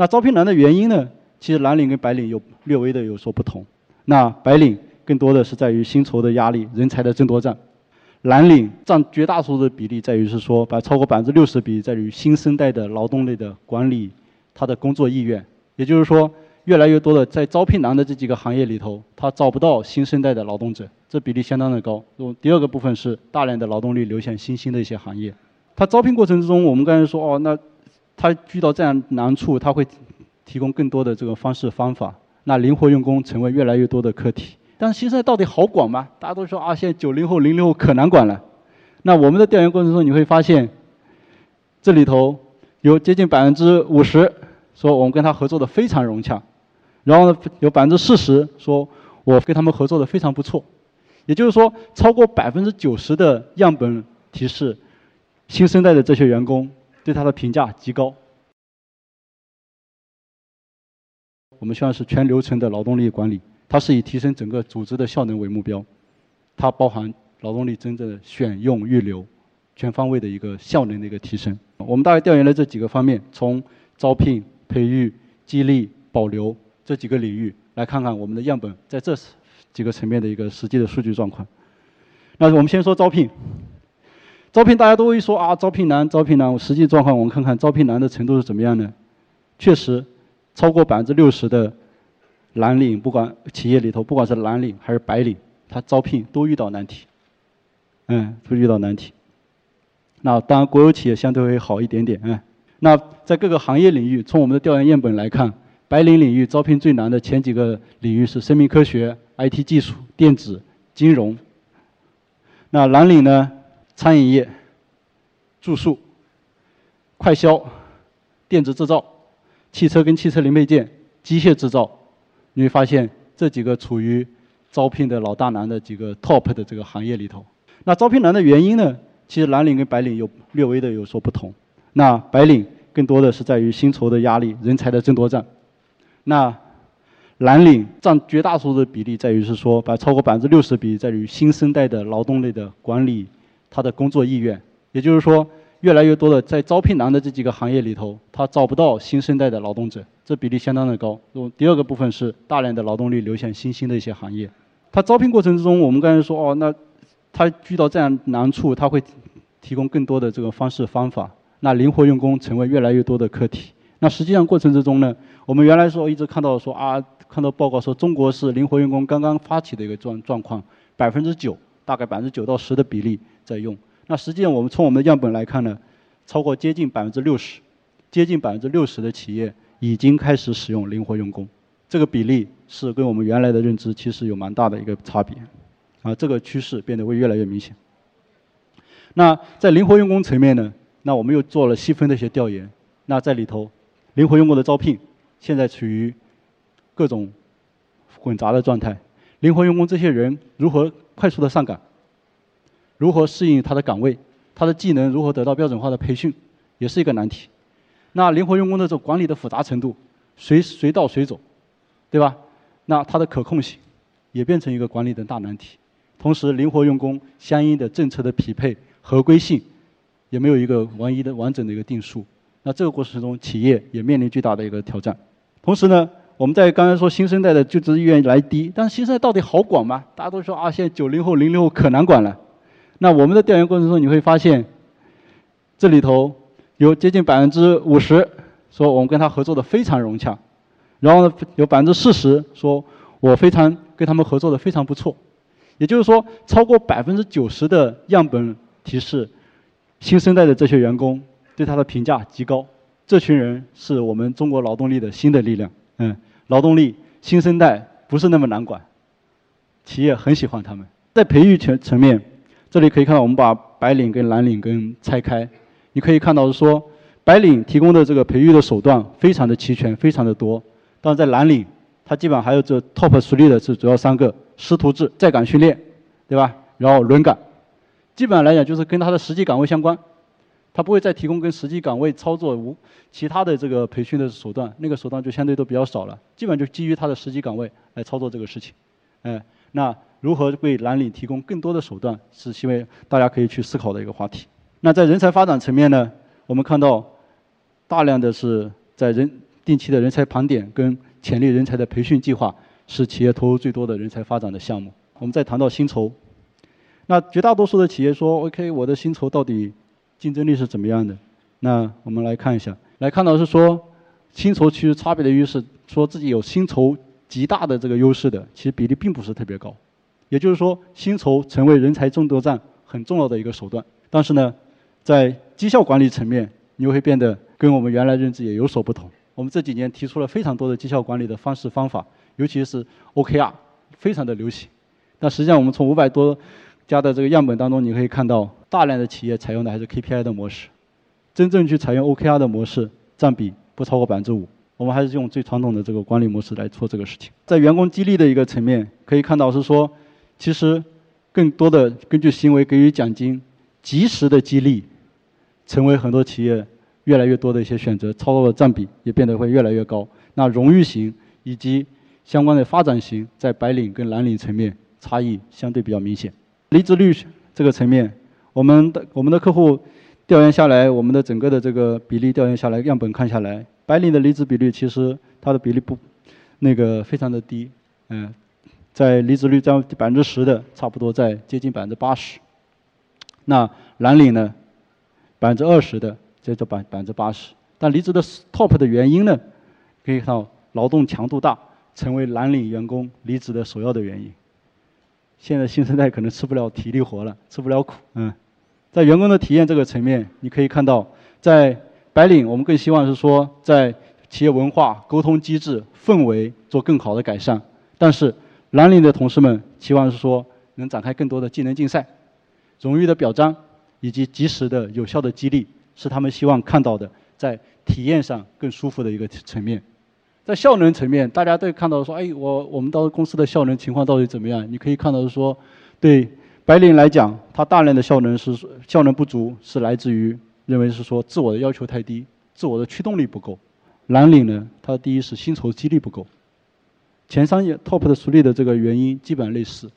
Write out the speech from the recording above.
那招聘难的原因呢？其实蓝领跟白领有略微的有所不同。那白领更多的是在于薪酬的压力、人才的争夺战；蓝领占绝大多数的比例在于是说，把超过百分之六十比例在于新生代的劳动力的管理，他的工作意愿。也就是说，越来越多的在招聘难的这几个行业里头，他找不到新生代的劳动者，这比例相当的高。第二个部分是大量的劳动力流向新兴的一些行业。他招聘过程之中，我们刚才说哦，那他遇到这样难处，他会。提供更多的这个方式方法，那灵活用工成为越来越多的课题。但是新生代到底好管吗？大家都说啊，现在九零后、零零后可难管了。那我们的调研过程中，你会发现，这里头有接近百分之五十说我们跟他合作的非常融洽，然后呢，有百分之四十说我跟他们合作的非常不错。也就是说，超过百分之九十的样本提示，新生代的这些员工对他的评价极高。我们希望是全流程的劳动力管理，它是以提升整个组织的效能为目标，它包含劳动力真正的选用预留，全方位的一个效能的一个提升。我们大概调研了这几个方面，从招聘、培育、激励、保留这几个领域来看看我们的样本在这几个层面的一个实际的数据状况。那我们先说招聘，招聘大家都会说啊，招聘难，招聘难。实际状况我们看看招聘难的程度是怎么样呢？确实。超过百分之六十的蓝领，不管企业里头，不管是蓝领还是白领，他招聘都遇到难题，嗯，都遇到难题。那当然，国有企业相对会好一点点，嗯。那在各个行业领域，从我们的调研样本来看，白领领域招聘最难的前几个领域是生命科学、IT 技术、电子、金融。那蓝领呢？餐饮业、住宿、快销、电子制造。汽车跟汽车零配件、机械制造，你会发现这几个处于招聘的老大难的几个 top 的这个行业里头。那招聘难的原因呢？其实蓝领跟白领有略微的有所不同。那白领更多的是在于薪酬的压力、人才的争夺战。那蓝领占绝大多数的比例在于是说，把超过百分之六十比例在于新生代的劳动力的管理，他的工作意愿。也就是说。越来越多的在招聘难的这几个行业里头，他找不到新生代的劳动者，这比例相当的高。第二个部分是大量的劳动力流向新兴的一些行业。他招聘过程之中，我们刚才说哦，那他遇到这样难处，他会提供更多的这个方式方法。那灵活用工成为越来越多的课题。那实际上过程之中呢，我们原来说一直看到说啊，看到报告说中国是灵活用工刚刚发起的一个状状况，百分之九，大概百分之九到十的比例在用。那实际上，我们从我们的样本来看呢，超过接近百分之六十，接近百分之六十的企业已经开始使用灵活用工，这个比例是跟我们原来的认知其实有蛮大的一个差别，啊，这个趋势变得会越来越明显。那在灵活用工层面呢，那我们又做了细分的一些调研，那在里头，灵活用工的招聘现在处于各种混杂的状态，灵活用工这些人如何快速的上岗？如何适应他的岗位，他的技能如何得到标准化的培训，也是一个难题。那灵活用工的这种管理的复杂程度，随随到随走，对吧？那它的可控性，也变成一个管理的大难题。同时，灵活用工相应的政策的匹配、合规性，也没有一个完一的完整的一个定数。那这个过程中，企业也面临巨大的一个挑战。同时呢，我们在刚才说新生代的就职意愿来低，但是新生代到底好管吗？大家都说啊，现在九零后、零零后可难管了。那我们的调研过程中，你会发现，这里头有接近百分之五十说我们跟他合作的非常融洽，然后呢，有百分之四十说我非常跟他们合作的非常不错，也就是说，超过百分之九十的样本提示，新生代的这些员工对他的评价极高。这群人是我们中国劳动力的新的力量，嗯，劳动力新生代不是那么难管，企业很喜欢他们。在培育层层面。这里可以看到，我们把白领跟蓝领跟拆开，你可以看到是说，白领提供的这个培育的手段非常的齐全，非常的多。但是在蓝领，它基本上还有这 top 实力的是主要三个：师徒制、在岗训练，对吧？然后轮岗，基本上来讲就是跟他的实际岗位相关，他不会再提供跟实际岗位操作无其他的这个培训的手段，那个手段就相对都比较少了，基本就基于他的实际岗位来操作这个事情，嗯，那。如何为蓝领提供更多的手段，是希望大家可以去思考的一个话题。那在人才发展层面呢，我们看到大量的是在人定期的人才盘点跟潜力人才的培训计划是企业投入最多的人才发展的项目。我们再谈到薪酬，那绝大多数的企业说，OK，我的薪酬到底竞争力是怎么样的？那我们来看一下，来看到是说，薪酬其实差别的优势，说自己有薪酬极大的这个优势的，其实比例并不是特别高。也就是说，薪酬成为人才争夺战很重要的一个手段。但是呢，在绩效管理层面，你会变得跟我们原来认知也有所不同。我们这几年提出了非常多的绩效管理的方式方法，尤其是 OKR，非常的流行。但实际上，我们从五百多家的这个样本当中，你可以看到，大量的企业采用的还是 KPI 的模式，真正去采用 OKR 的模式占比不超过百分之五。我们还是用最传统的这个管理模式来做这个事情。在员工激励的一个层面，可以看到是说。其实，更多的根据行为给予奖金，及时的激励，成为很多企业越来越多的一些选择，操作的占比也变得会越来越高。那荣誉型以及相关的发展型，在白领跟蓝领层面差异相对比较明显。离职率这个层面，我们的我们的客户调研下来，我们的整个的这个比例调研下来，样本看下来，白领的离职比率其实它的比例不那个非常的低，嗯。在离职率占百分之十的，差不多在接近百分之八十。那蓝领呢，百分之二十的，这就百百分之八十。但离职的 top 的原因呢，可以看到劳动强度大，成为蓝领员工离职的首要的原因。现在新生代可能吃不了体力活了，吃不了苦。嗯，在员工的体验这个层面，你可以看到，在白领我们更希望是说，在企业文化、沟通机制、氛围做更好的改善，但是。蓝领的同事们期望是说，能展开更多的技能竞赛、荣誉的表彰，以及及时的有效的激励，是他们希望看到的，在体验上更舒服的一个层面。在效能层面，大家都看到说，哎，我我们到公司的效能情况到底怎么样？你可以看到是说，对白领来讲，他大量的效能是效能不足，是来自于认为是说自我的要求太低，自我的驱动力不够。蓝领呢，他第一是薪酬激励不够。前三页 top 的实力的这个原因基本类似。